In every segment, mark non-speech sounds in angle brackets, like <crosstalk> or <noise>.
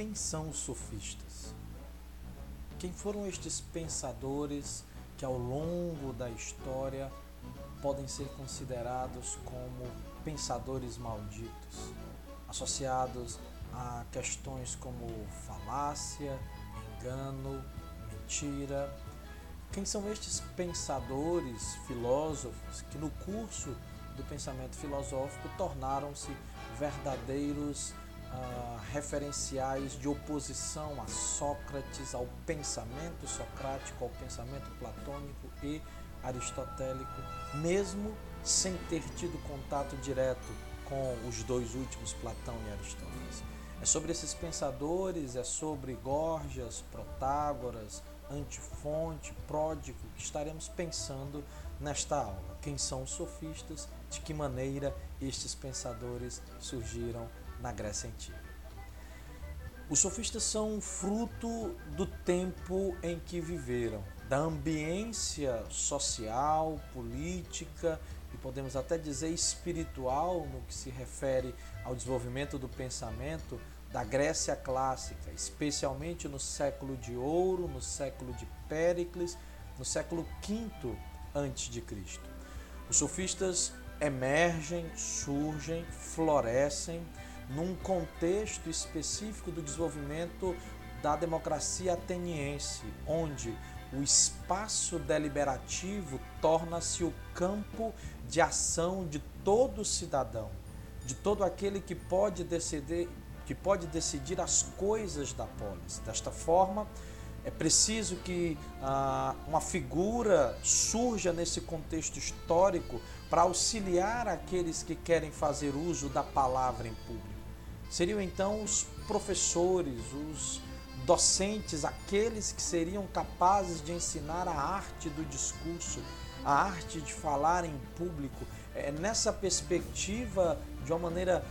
quem são os sofistas? Quem foram estes pensadores que ao longo da história podem ser considerados como pensadores malditos, associados a questões como falácia, engano, mentira. Quem são estes pensadores, filósofos, que no curso do pensamento filosófico tornaram-se verdadeiros uh, referenciais de oposição a Sócrates, ao pensamento socrático, ao pensamento platônico e aristotélico, mesmo sem ter tido contato direto com os dois últimos, Platão e Aristóteles. É sobre esses pensadores, é sobre Gorgias, Protágoras, Antifonte, Pródigo, que estaremos pensando nesta aula. Quem são os sofistas, de que maneira estes pensadores surgiram na Grécia Antiga. Os sofistas são fruto do tempo em que viveram, da ambiência social, política e podemos até dizer espiritual no que se refere ao desenvolvimento do pensamento da Grécia clássica, especialmente no século de ouro, no século de Péricles, no século V antes de Cristo. Os sofistas emergem, surgem, florescem num contexto específico do desenvolvimento da democracia ateniense, onde o espaço deliberativo torna-se o campo de ação de todo cidadão, de todo aquele que pode decidir, que pode decidir as coisas da polis. Desta forma, é preciso que ah, uma figura surja nesse contexto histórico para auxiliar aqueles que querem fazer uso da palavra em público. Seriam então os professores, os docentes, aqueles que seriam capazes de ensinar a arte do discurso, a arte de falar em público. É nessa perspectiva, de uma maneira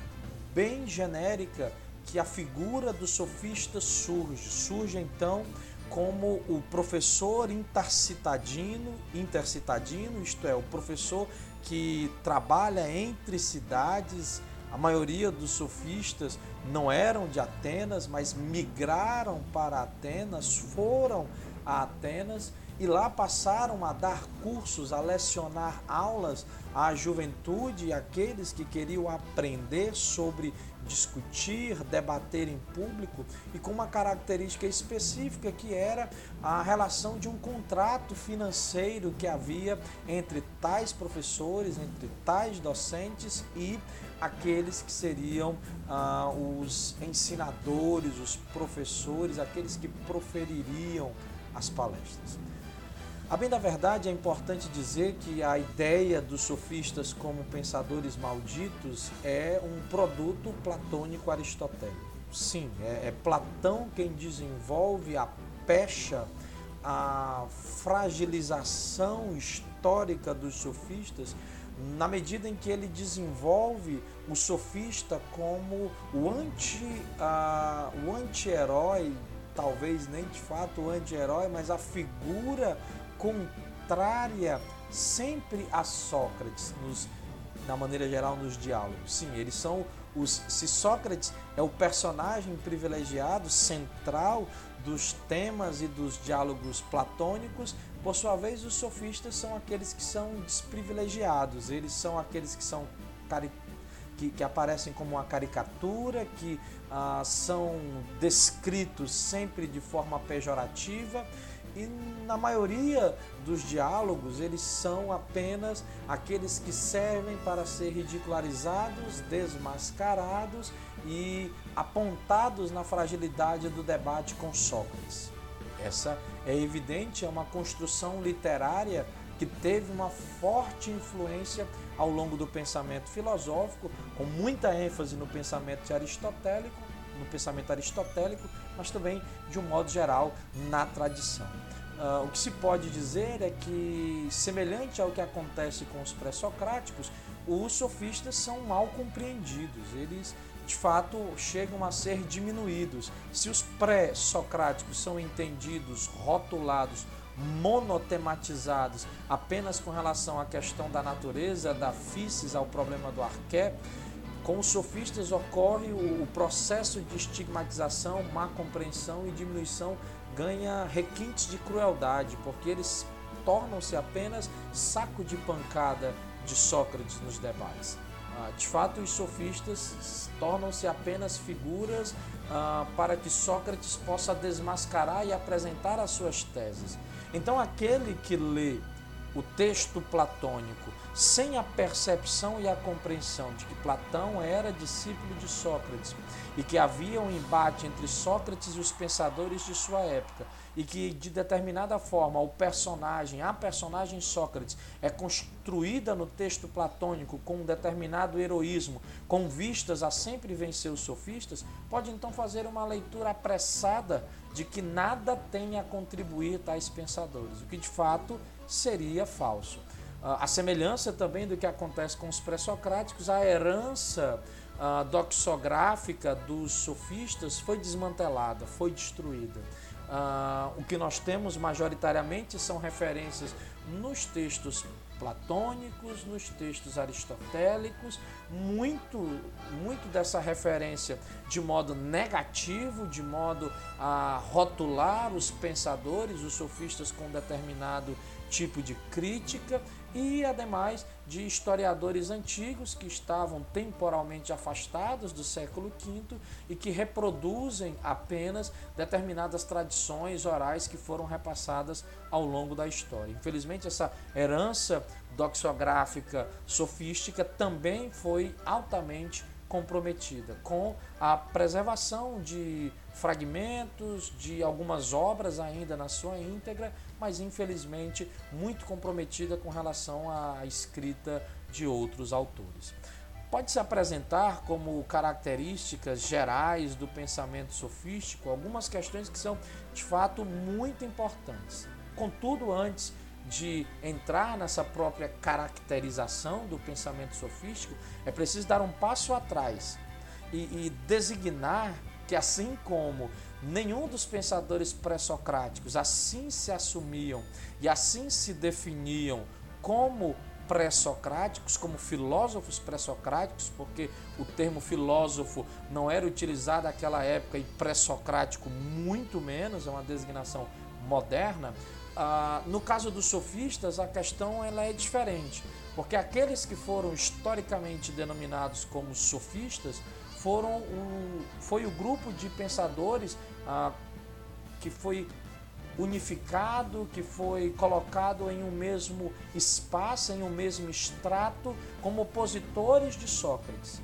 bem genérica, que a figura do sofista surge. Surge então como o professor intercitadino, intercitadino, isto é, o professor que trabalha entre cidades a maioria dos sofistas não eram de Atenas, mas migraram para Atenas, foram a Atenas e lá passaram a dar cursos, a lecionar aulas à juventude aqueles que queriam aprender sobre discutir, debater em público e com uma característica específica que era a relação de um contrato financeiro que havia entre tais professores, entre tais docentes e aqueles que seriam ah, os ensinadores, os professores, aqueles que profeririam as palestras. A bem da verdade, é importante dizer que a ideia dos sofistas como pensadores malditos é um produto platônico aristotélico. Sim, é, é Platão quem desenvolve a pecha, a fragilização histórica dos sofistas na medida em que ele desenvolve o sofista como o anti uh, o anti-herói, talvez nem de fato o anti-herói, mas a figura contrária sempre a Sócrates nos na maneira geral nos diálogos. Sim, eles são os se Sócrates é o personagem privilegiado central dos temas e dos diálogos platônicos, por sua vez, os sofistas são aqueles que são desprivilegiados, eles são aqueles que são que, que aparecem como uma caricatura, que ah, são descritos sempre de forma pejorativa e na maioria dos diálogos eles são apenas aqueles que servem para ser ridicularizados, desmascarados e apontados na fragilidade do debate com Sócrates. Essa é evidente, é uma construção literária que teve uma forte influência ao longo do pensamento filosófico, com muita ênfase no pensamento aristotélico, no pensamento aristotélico, mas também de um modo geral na tradição. Uh, o que se pode dizer é que, semelhante ao que acontece com os pré-socráticos, os sofistas são mal compreendidos. Eles de fato chegam a ser diminuídos. Se os pré-socráticos são entendidos, rotulados, monotematizados apenas com relação à questão da natureza, da físis, ao problema do arqué, Com os sofistas ocorre o processo de estigmatização, má compreensão e diminuição ganha requintes de crueldade, porque eles tornam-se apenas saco de pancada de Sócrates nos debates. Ah, de fato, os sofistas tornam-se apenas figuras ah, para que Sócrates possa desmascarar e apresentar as suas teses. Então, aquele que lê o texto platônico sem a percepção e a compreensão de que Platão era discípulo de Sócrates e que havia um embate entre Sócrates e os pensadores de sua época e que de determinada forma o personagem, a personagem Sócrates é construída no texto platônico com um determinado heroísmo, com vistas a sempre vencer os sofistas, pode então fazer uma leitura apressada de que nada tem a contribuir tais pensadores, o que de fato seria falso. A semelhança também do que acontece com os pré-socráticos, a herança doxográfica dos sofistas foi desmantelada, foi destruída. Uh, o que nós temos majoritariamente são referências nos textos platônicos, nos textos aristotélicos, muito, muito dessa referência de modo negativo, de modo a rotular os pensadores, os sofistas com determinado tipo de crítica e, ademais, de historiadores antigos que estavam temporalmente afastados do século V e que reproduzem apenas determinadas tradições orais que foram repassadas ao longo da história. Infelizmente, essa herança doxográfica sofística também foi altamente comprometida com a preservação de fragmentos de algumas obras ainda na sua íntegra, mas infelizmente muito comprometida com relação à escrita de outros autores. Pode-se apresentar como características gerais do pensamento sofístico algumas questões que são de fato muito importantes. Contudo, antes de entrar nessa própria caracterização do pensamento sofístico, é preciso dar um passo atrás e, e designar que, assim como nenhum dos pensadores pré-socráticos assim se assumiam e assim se definiam como pré-socráticos, como filósofos pré-socráticos, porque o termo filósofo não era utilizado naquela época e pré-socrático muito menos, é uma designação moderna. Ah, no caso dos sofistas, a questão ela é diferente, porque aqueles que foram historicamente denominados como sofistas foram um, foi o grupo de pensadores ah, que foi unificado, que foi colocado em um mesmo espaço, em um mesmo extrato, como opositores de Sócrates.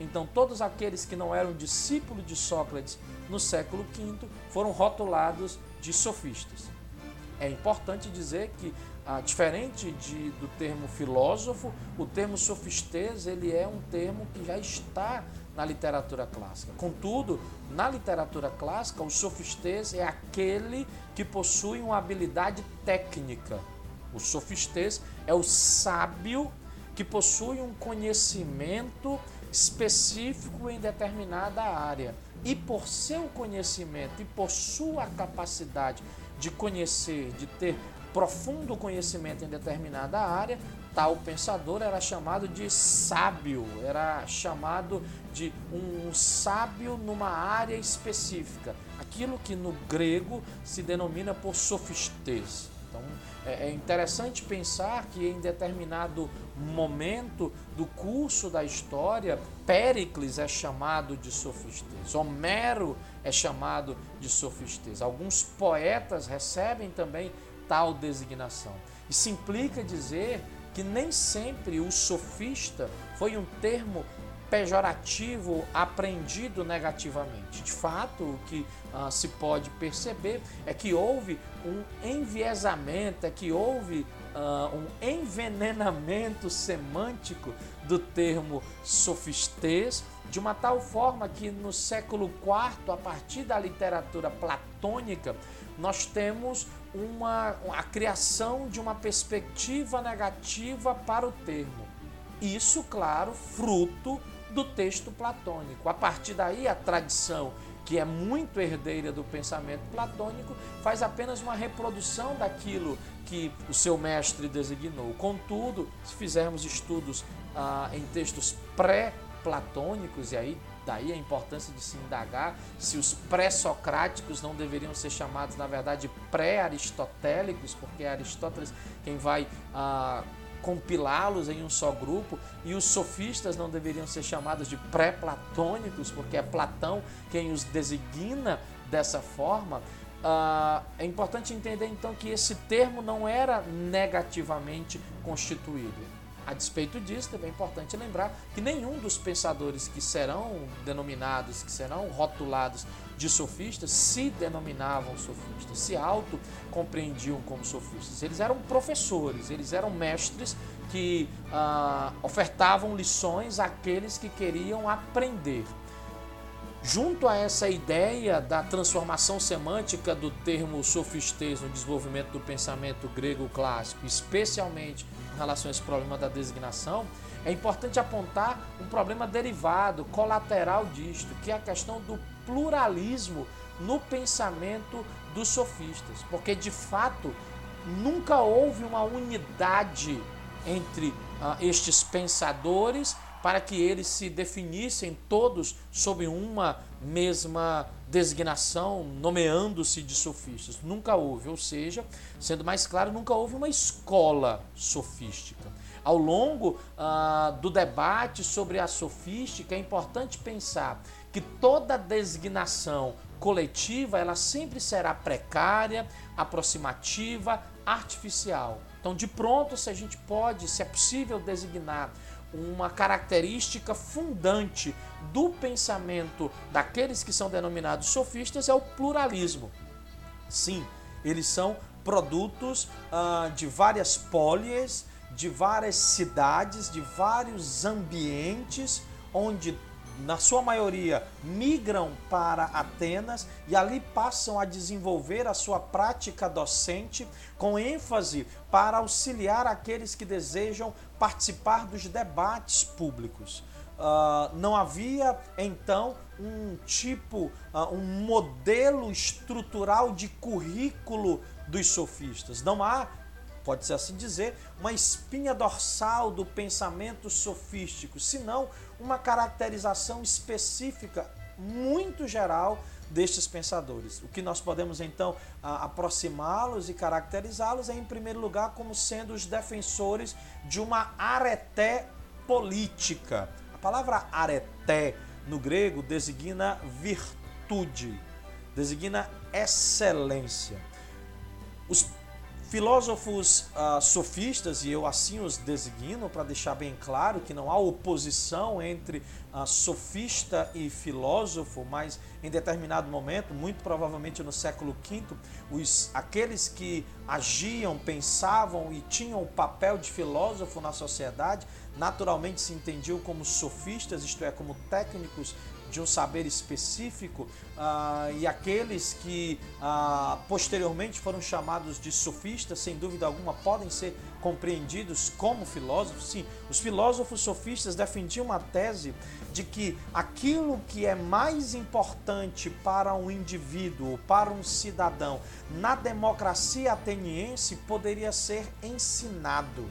Então, todos aqueles que não eram discípulos de Sócrates no século V foram rotulados de sofistas. É importante dizer que, ah, diferente de, do termo filósofo, o termo sofistês ele é um termo que já está na literatura clássica. Contudo, na literatura clássica, o sofistês é aquele que possui uma habilidade técnica. O sofistês é o sábio que possui um conhecimento específico em determinada área. E por seu conhecimento e por sua capacidade de conhecer, de ter profundo conhecimento em determinada área, tal pensador era chamado de sábio, era chamado de um sábio numa área específica, aquilo que no grego se denomina por sofistes. Então é, é interessante pensar que em determinado momento do curso da história, Péricles é chamado de sofistes, Homero é chamado de sofistes. Alguns poetas recebem também tal designação. Isso implica dizer que nem sempre o sofista foi um termo pejorativo aprendido negativamente. De fato, o que ah, se pode perceber é que houve um enviesamento, é que houve uh, um envenenamento semântico do termo sofistês, de uma tal forma que no século IV, a partir da literatura platônica, nós temos uma, a criação de uma perspectiva negativa para o termo. Isso, claro, fruto do texto platônico. A partir daí, a tradição que é muito herdeira do pensamento platônico, faz apenas uma reprodução daquilo que o seu mestre designou. Contudo, se fizermos estudos ah, em textos pré neoplatônicos, e aí daí a importância de se indagar se os pré-socráticos não deveriam ser chamados, na verdade, pré-aristotélicos, porque é Aristóteles quem vai ah, compilá-los em um só grupo, e os sofistas não deveriam ser chamados de pré-platônicos, porque é Platão quem os designa dessa forma. Uh, é importante entender então que esse termo não era negativamente constituído. A despeito disso, também é importante lembrar que nenhum dos pensadores que serão denominados, que serão rotulados de sofistas, se denominavam sofistas, se auto-compreendiam como sofistas. Eles eram professores, eles eram mestres que uh, ofertavam lições àqueles que queriam aprender. Junto a essa ideia da transformação semântica do termo sofistês no desenvolvimento do pensamento grego clássico, especialmente em relação a esse problema da designação, é importante apontar um problema derivado, colateral disto, que é a questão do pluralismo no pensamento dos sofistas, porque de fato nunca houve uma unidade entre uh, estes pensadores para que eles se definissem todos sob uma mesma designação, nomeando-se de sofistas. Nunca houve, ou seja, sendo mais claro, nunca houve uma escola sofística. Ao longo ah, do debate sobre a sofística, é importante pensar que toda designação coletiva ela sempre será precária, aproximativa, artificial. Então, de pronto, se a gente pode, se é possível designar uma característica fundante do pensamento daqueles que são denominados sofistas é o pluralismo. Sim, eles são produtos ah, de várias polias, de várias cidades, de vários ambientes onde na sua maioria, migram para Atenas e ali passam a desenvolver a sua prática docente com ênfase para auxiliar aqueles que desejam participar dos debates públicos. Uh, não havia então um tipo, uh, um modelo estrutural de currículo dos sofistas. Não há pode-se assim dizer, uma espinha dorsal do pensamento sofístico, senão uma caracterização específica muito geral destes pensadores. O que nós podemos então aproximá-los e caracterizá-los é, em primeiro lugar, como sendo os defensores de uma areté política. A palavra areté no grego designa virtude, designa excelência. Os Filósofos uh, sofistas, e eu assim os designo para deixar bem claro que não há oposição entre uh, sofista e filósofo, mas em determinado momento, muito provavelmente no século V, os, aqueles que agiam, pensavam e tinham o papel de filósofo na sociedade, naturalmente se entendiam como sofistas, isto é, como técnicos de um saber específico, ah, e aqueles que ah, posteriormente foram chamados de sofistas, sem dúvida alguma, podem ser compreendidos como filósofos. Sim, os filósofos sofistas defendiam uma tese de que aquilo que é mais importante para um indivíduo, para um cidadão, na democracia ateniense poderia ser ensinado.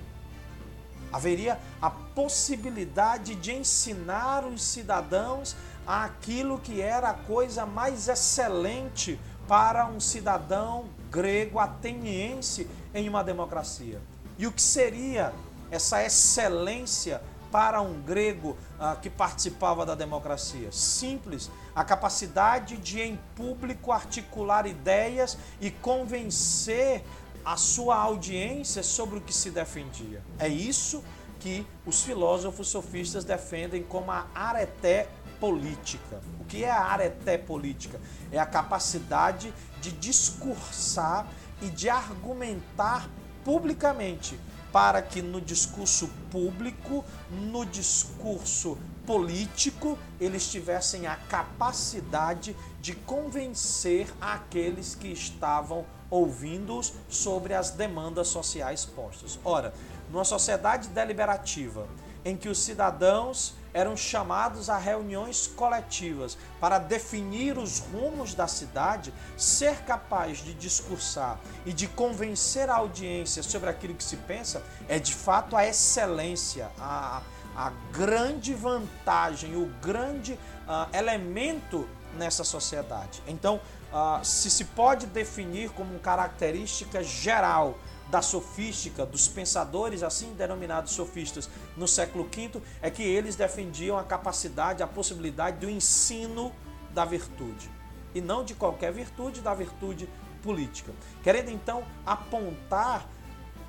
Haveria a possibilidade de ensinar os cidadãos aquilo que era a coisa mais excelente para um cidadão grego ateniense em uma democracia. E o que seria essa excelência para um grego ah, que participava da democracia? Simples, a capacidade de em público articular ideias e convencer a sua audiência sobre o que se defendia. É isso que os filósofos sofistas defendem como a areté política. O que é a areté política? É a capacidade de discursar e de argumentar publicamente para que no discurso público, no discurso político, eles tivessem a capacidade de convencer aqueles que estavam ouvindo-os sobre as demandas sociais postas. Ora, numa sociedade deliberativa em que os cidadãos eram chamados a reuniões coletivas para definir os rumos da cidade, ser capaz de discursar e de convencer a audiência sobre aquilo que se pensa é de fato a excelência, a, a grande vantagem, o grande uh, elemento nessa sociedade. Então, uh, se se pode definir como característica geral da sofística, dos pensadores assim denominados sofistas no século V, é que eles defendiam a capacidade, a possibilidade do ensino da virtude. E não de qualquer virtude, da virtude política. Querendo então apontar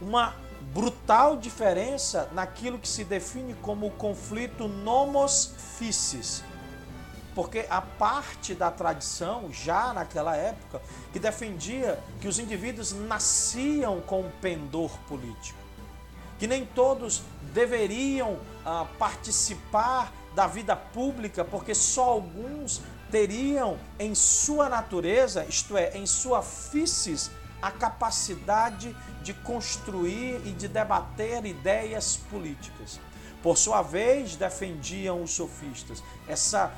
uma brutal diferença naquilo que se define como o conflito nomos fissis. Porque a parte da tradição, já naquela época, que defendia que os indivíduos nasciam com pendor político, que nem todos deveriam ah, participar da vida pública, porque só alguns teriam em sua natureza, isto é, em sua fissis, a capacidade de construir e de debater ideias políticas. Por sua vez, defendiam os sofistas. Essa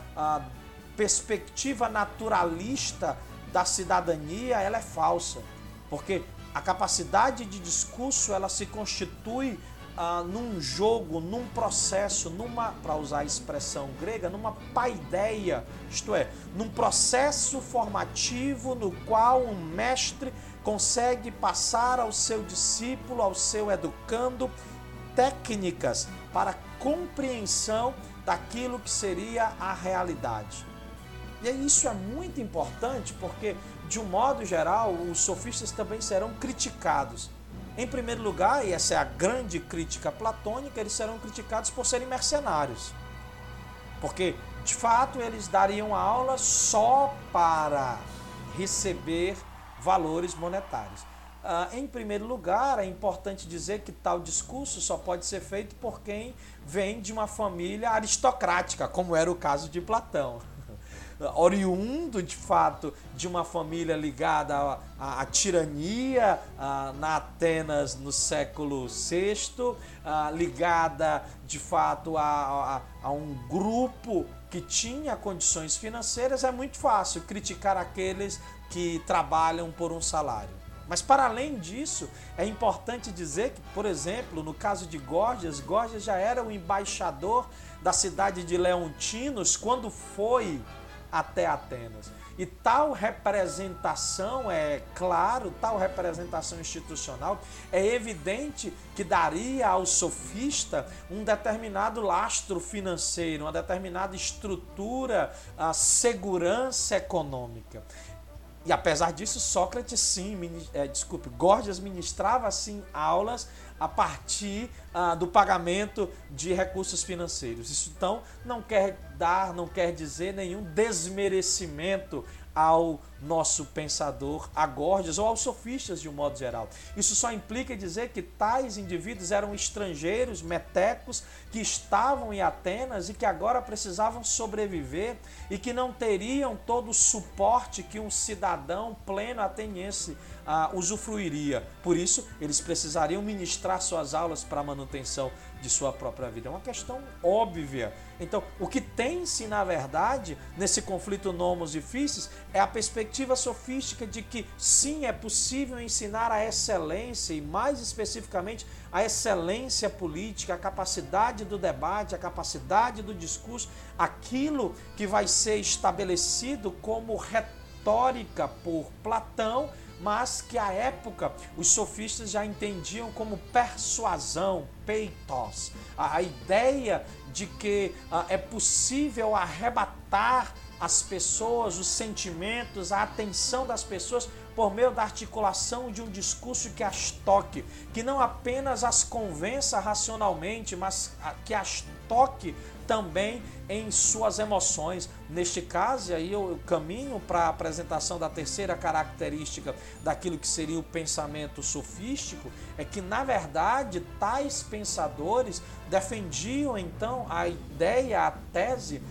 perspectiva naturalista da cidadania, ela é falsa, porque a capacidade de discurso ela se constitui ah, num jogo, num processo, numa, para usar a expressão grega, numa paideia, isto é, num processo formativo no qual um mestre consegue passar ao seu discípulo, ao seu educando, técnicas para compreensão daquilo que seria a realidade. E isso é muito importante porque, de um modo geral, os sofistas também serão criticados. Em primeiro lugar, e essa é a grande crítica platônica, eles serão criticados por serem mercenários. Porque, de fato, eles dariam aula só para receber valores monetários. Ah, em primeiro lugar, é importante dizer que tal discurso só pode ser feito por quem vem de uma família aristocrática, como era o caso de Platão. <laughs> Oriundo, de fato, de uma família ligada à, à, à tirania à, na Atenas no século VI, ligada, de fato, a, a um grupo que tinha condições financeiras, é muito fácil criticar aqueles que trabalham por um salário. Mas para além disso, é importante dizer que, por exemplo, no caso de Gorgias, Gorgias já era o embaixador da cidade de Leontinos quando foi até Atenas. E tal representação é claro, tal representação institucional é evidente que daria ao sofista um determinado lastro financeiro, uma determinada estrutura, a segurança econômica. E apesar disso, Sócrates sim, é, desculpe, Gorgias ministrava sim aulas a partir ah, do pagamento de recursos financeiros. Isso então não quer dar, não quer dizer nenhum desmerecimento ao nosso pensador, a Gorgias ou aos sofistas de um modo geral. Isso só implica dizer que tais indivíduos eram estrangeiros, metecos, que estavam em Atenas e que agora precisavam sobreviver e que não teriam todo o suporte que um cidadão pleno ateniense ah, usufruiria. Por isso, eles precisariam ministrar suas aulas para a manutenção de sua própria vida. É uma questão óbvia. Então, o que tem-se, na verdade, nesse conflito nomos difíceis é a perspectiva sofística de que sim, é possível ensinar a excelência e, mais especificamente, a excelência política, a capacidade do debate, a capacidade do discurso, aquilo que vai ser estabelecido como retórica por Platão mas que à época os sofistas já entendiam como persuasão, peitos, a, a ideia de que a, ah, é possível arrebatar as pessoas, os sentimentos, a atenção das pessoas por meio da articulação de um discurso que as toque, que não apenas as convença racionalmente, mas que as toque também em suas emoções. Neste caso, aí eu caminho para a apresentação da terceira característica daquilo que seria o pensamento sofístico, é que na verdade tais pensadores defendiam então a ideia, a tese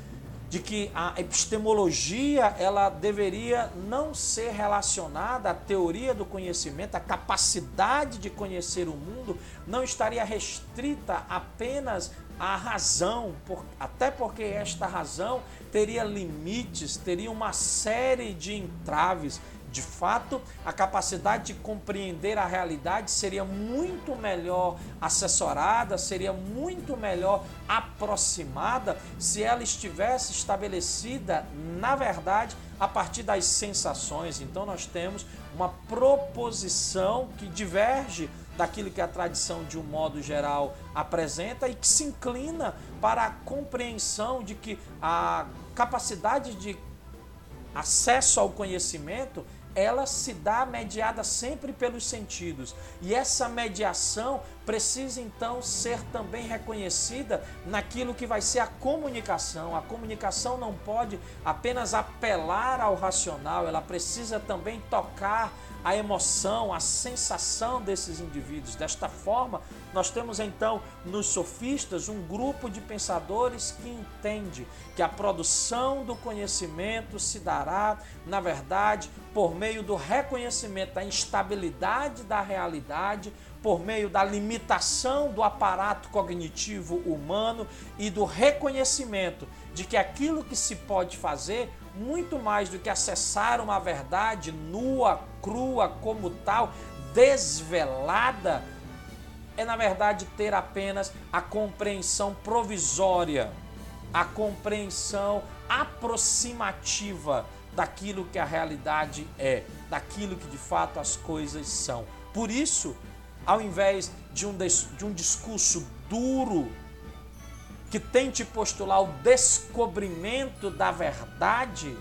de que a epistemologia ela deveria não ser relacionada à teoria do conhecimento, a capacidade de conhecer o mundo não estaria restrita apenas à razão, por, até porque esta razão teria limites, teria uma série de entraves De fato, a capacidade de compreender a realidade seria muito melhor assessorada, seria muito melhor aproximada se ela estivesse estabelecida, na verdade, a partir das sensações. Então, nós temos uma proposição que diverge daquilo que a tradição, de um modo geral, apresenta e que se inclina para a compreensão de que a capacidade de acesso ao conhecimento ela se dá mediada sempre pelos sentidos. E essa mediação precisa então ser também reconhecida naquilo que vai ser a comunicação. A comunicação não pode apenas apelar ao racional, ela precisa também tocar a emoção, a sensação desses indivíduos. Desta forma, nós temos então nos sofistas um grupo de pensadores que entende que a produção do conhecimento se dará, na verdade, por meio do reconhecimento da instabilidade da realidade, por meio da limitação do aparato cognitivo humano e do reconhecimento de que aquilo que se pode fazer muito mais do que acessar uma verdade nua, crua como tal, desvelada, é na verdade ter apenas a compreensão provisória, a compreensão aproximativa daquilo que a realidade é, daquilo que de fato as coisas são. Por isso, ao invés de um, de um discurso duro, que tente postular o descobrimento da verdade,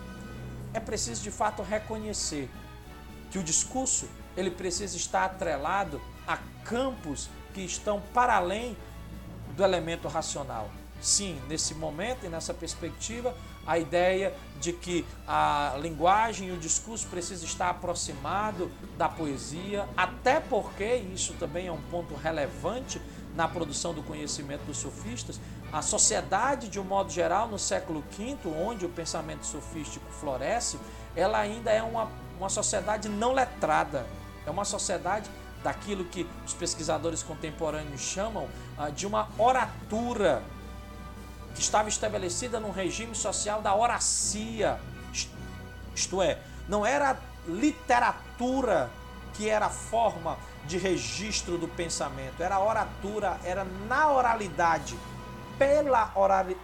é preciso de fato reconhecer que o discurso ele precisa estar atrelado a campos que estão para além do elemento racional. Sim, nesse momento e nessa perspectiva, a ideia de que a linguagem e o discurso precisa estar aproximado da poesia, até porque isso também é um ponto relevante na produção do conhecimento dos sofistas, a sociedade, de um modo geral, no século V, onde o pensamento sofístico floresce, ela ainda é uma, uma sociedade não letrada. É uma sociedade daquilo que os pesquisadores contemporâneos chamam ah, de uma oratura, estava estabelecida num regime social da oracia. Isto é, não era literatura que era a forma de registro do pensamento, era oratura, era na oralidade pela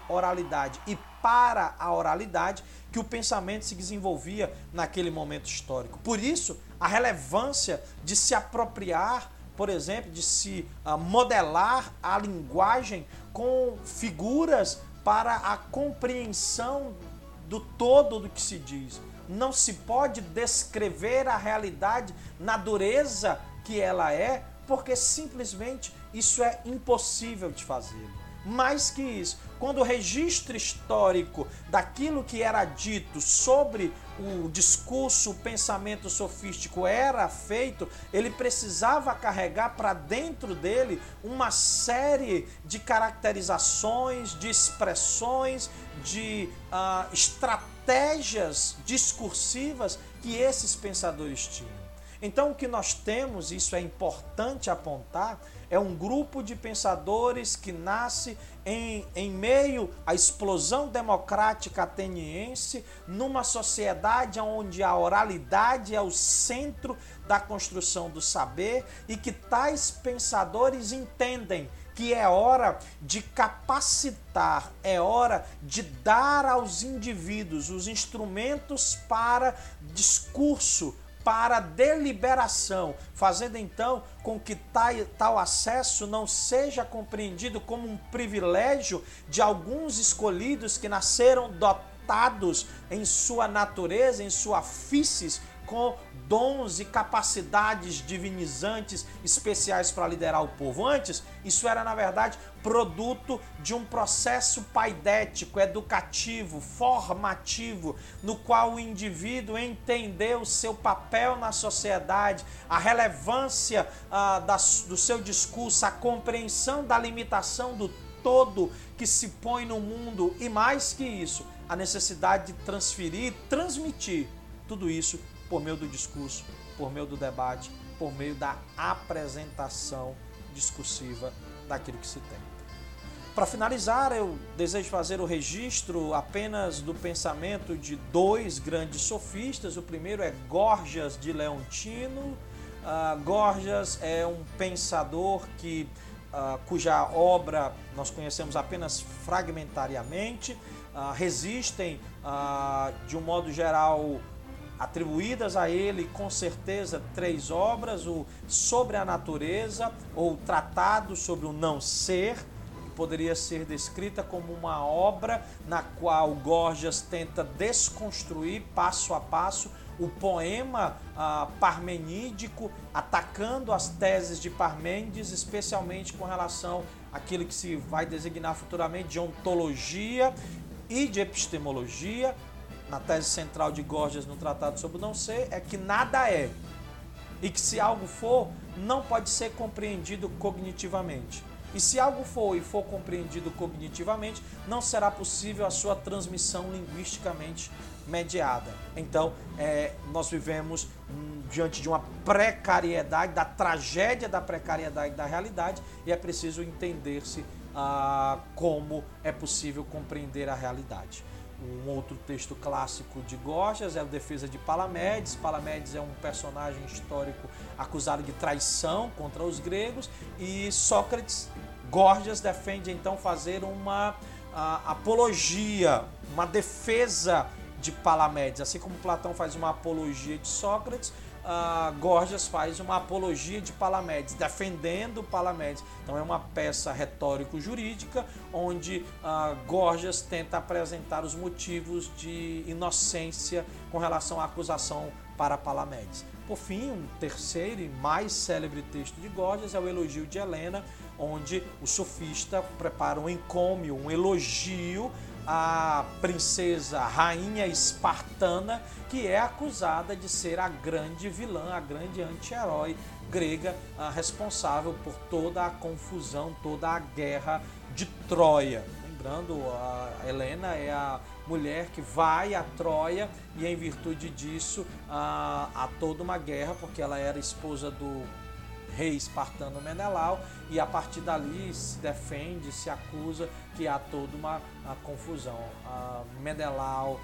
oralidade e para a oralidade que o pensamento se desenvolvia naquele momento histórico. Por isso, a relevância de se apropriar, por exemplo, de se uh, modelar a linguagem com figuras para a compreensão do todo do que se diz. Não se pode descrever a realidade na dureza que ela é, porque simplesmente isso é impossível de fazer. Mais que isso, quando o registro histórico daquilo que era dito sobre o discurso, o pensamento sofístico era feito, ele precisava carregar para dentro dele uma série de caracterizações, de expressões, de uh, estratégias discursivas que esses pensadores tinham. Então, o que nós temos, isso é importante apontar, é um grupo de pensadores que nasce em, em meio à explosão democrática ateniense, numa sociedade onde a oralidade é o centro da construção do saber e que tais pensadores entendem que é hora de capacitar, é hora de dar aos indivíduos os instrumentos para discurso, para deliberação, fazendo então com que tal acesso não seja compreendido como um privilégio de alguns escolhidos que nasceram dotados em sua natureza, em sua físis, com dons e capacidades divinizantes especiais para liderar o povo. Antes, isso era na verdade produto de um processo paidético, educativo, formativo, no qual o indivíduo entendeu o seu papel na sociedade, a relevância ah, da, do seu discurso, a compreensão da limitação do todo que se põe no mundo e mais que isso, a necessidade de transferir, transmitir tudo isso por meio do discurso, por meio do debate, por meio da apresentação discursiva daquilo que se tem. Para finalizar, eu desejo fazer o registro apenas do pensamento de dois grandes sofistas. O primeiro é Gorgias de Leontino. Uh, Gorgias é um pensador que, uh, cuja obra nós conhecemos apenas fragmentariamente. Uh, resistem, de um modo geral, atribuídas a ele com certeza três obras: o Sobre a Natureza, ou Tratado sobre o Não Ser poderia ser descrita como uma obra na qual Gorgias tenta desconstruir passo a passo o poema ah, parmenídico, atacando as teses de Parmênides, especialmente com relação àquilo que se vai designar futuramente de ontologia e de epistemologia. Na tese central de Gorgias no Tratado sobre o Não Ser é que nada é e que se algo for, não pode ser compreendido cognitivamente. E se algo for e for compreendido cognitivamente, não será possível a sua transmissão linguisticamente mediada. Então, é, nós vivemos hum, diante de uma precariedade, da tragédia da precariedade da realidade, e é preciso entender-se ah, como é possível compreender a realidade. Um outro texto clássico de Gorgias é o Defesa de Palamedes. Palamedes é um personagem histórico acusado de traição contra os gregos e Sócrates, Gorgias defende então fazer uma apologia, uma defesa de Palamedes, assim como Platão faz uma apologia de Sócrates, uh, Gorgias faz uma apologia de Palamedes, defendendo Palamedes. Então é uma peça retórico-jurídica onde uh, Gorgias tenta apresentar os motivos de inocência com relação à acusação para Palamedes. Por fim, um terceiro e mais célebre texto de Gorgias é o Elogio de Helena, onde o sofista prepara um encômio, um elogio à princesa, a rainha espartana, que é acusada de ser a grande vilã, a grande anti-herói grega, responsável por toda a confusão, toda a guerra de Troia. Lembrando, a Helena é a mulher que vai a Troia e em virtude disso há toda uma guerra, porque ela era esposa do rei espartano Menelau e a partir dali se defende, se acusa que há toda uma confusão. Menelau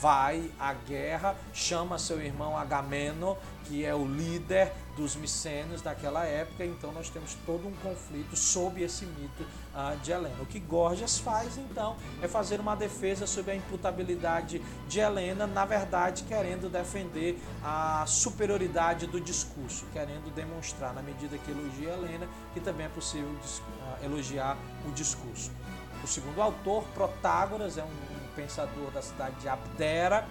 vai à guerra, chama seu irmão Agamemnon, que é o líder dos micênios daquela época, então nós temos todo um conflito sob esse mito uh, de Helena. O que Gorgias faz então é fazer uma defesa sobre a imputabilidade de Helena, na verdade querendo defender a superioridade do discurso, querendo demonstrar, na medida que elogia Helena, que também é possível uh, elogiar o discurso. O segundo autor, Protágoras, é um pensador da cidade de Abdera.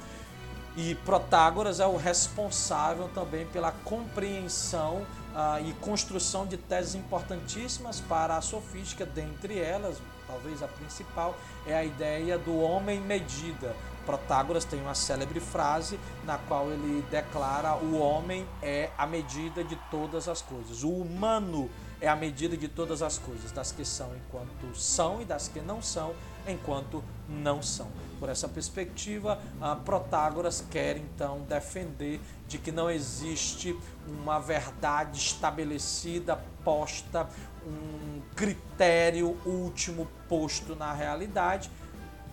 E Protágoras é o responsável também pela compreensão ah, e construção de teses importantíssimas para a sofística, dentre elas, talvez a principal, é a ideia do homem medida. Protágoras tem uma célebre frase na qual ele declara: o homem é a medida de todas as coisas. O humano é a medida de todas as coisas, das que são enquanto são e das que não são enquanto não são. Por essa perspectiva, Protágoras quer então defender de que não existe uma verdade estabelecida, posta, um critério último posto na realidade.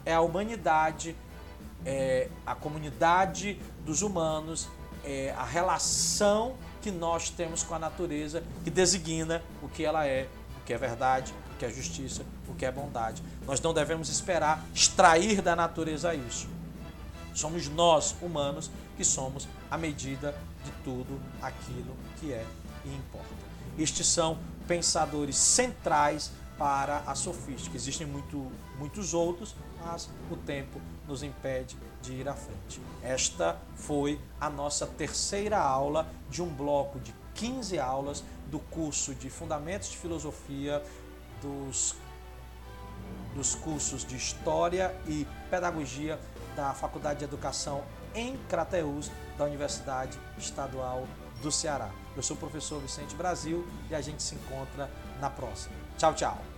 É a humanidade, é a comunidade dos humanos, é a relação que nós temos com a natureza que designa o que ela é, o que é verdade, o que é justiça, o que é bondade. Nós não devemos esperar extrair da natureza isso. Somos nós, humanos, que somos a medida de tudo aquilo que é e importa. Estes são pensadores centrais para a sofística. Existem muito, muitos outros, mas o tempo nos impede de ir à frente. Esta foi a nossa terceira aula de um bloco de 15 aulas do curso de Fundamentos de Filosofia dos, dos cursos de História e Pedagogia da Faculdade de Educação em Crateús, da Universidade Estadual do Ceará. Eu sou o professor Vicente Brasil e a gente se encontra na próxima. Tchau, tchau!